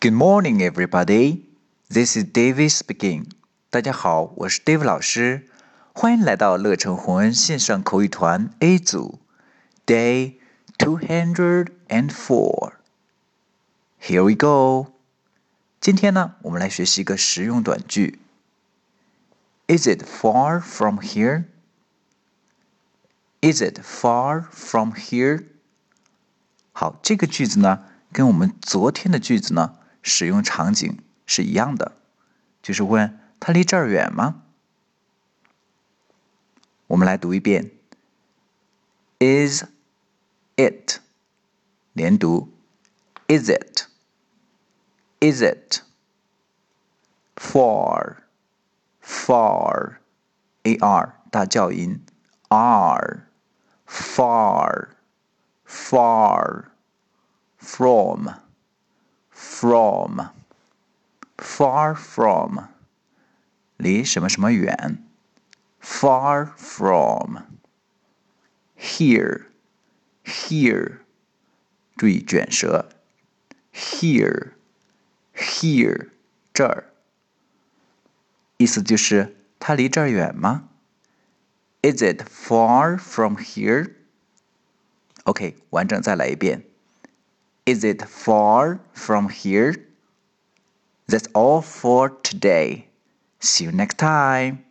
Good morning, everybody. This is David speaking. 大家好，我是 David 老师，欢迎来到乐成红恩线上口语团 A 组，Day two hundred and four. Here we go. 今天呢，我们来学习一个实用短句。Is it far from here? Is it far from here? 好，这个句子呢，跟我们昨天的句子呢。 使用场景是一样的，就是问它离这儿远吗？我们来读一遍：Is it？连读：Is it？Is it far？Far，A R 大教音 R？Far？Far？From？far from 离什么什么远，far from here here 注意卷舌，here here 这儿，意思就是它离这儿远吗？Is it far from here? OK，完整再来一遍。 Is it far from here? That's all for today. See you next time.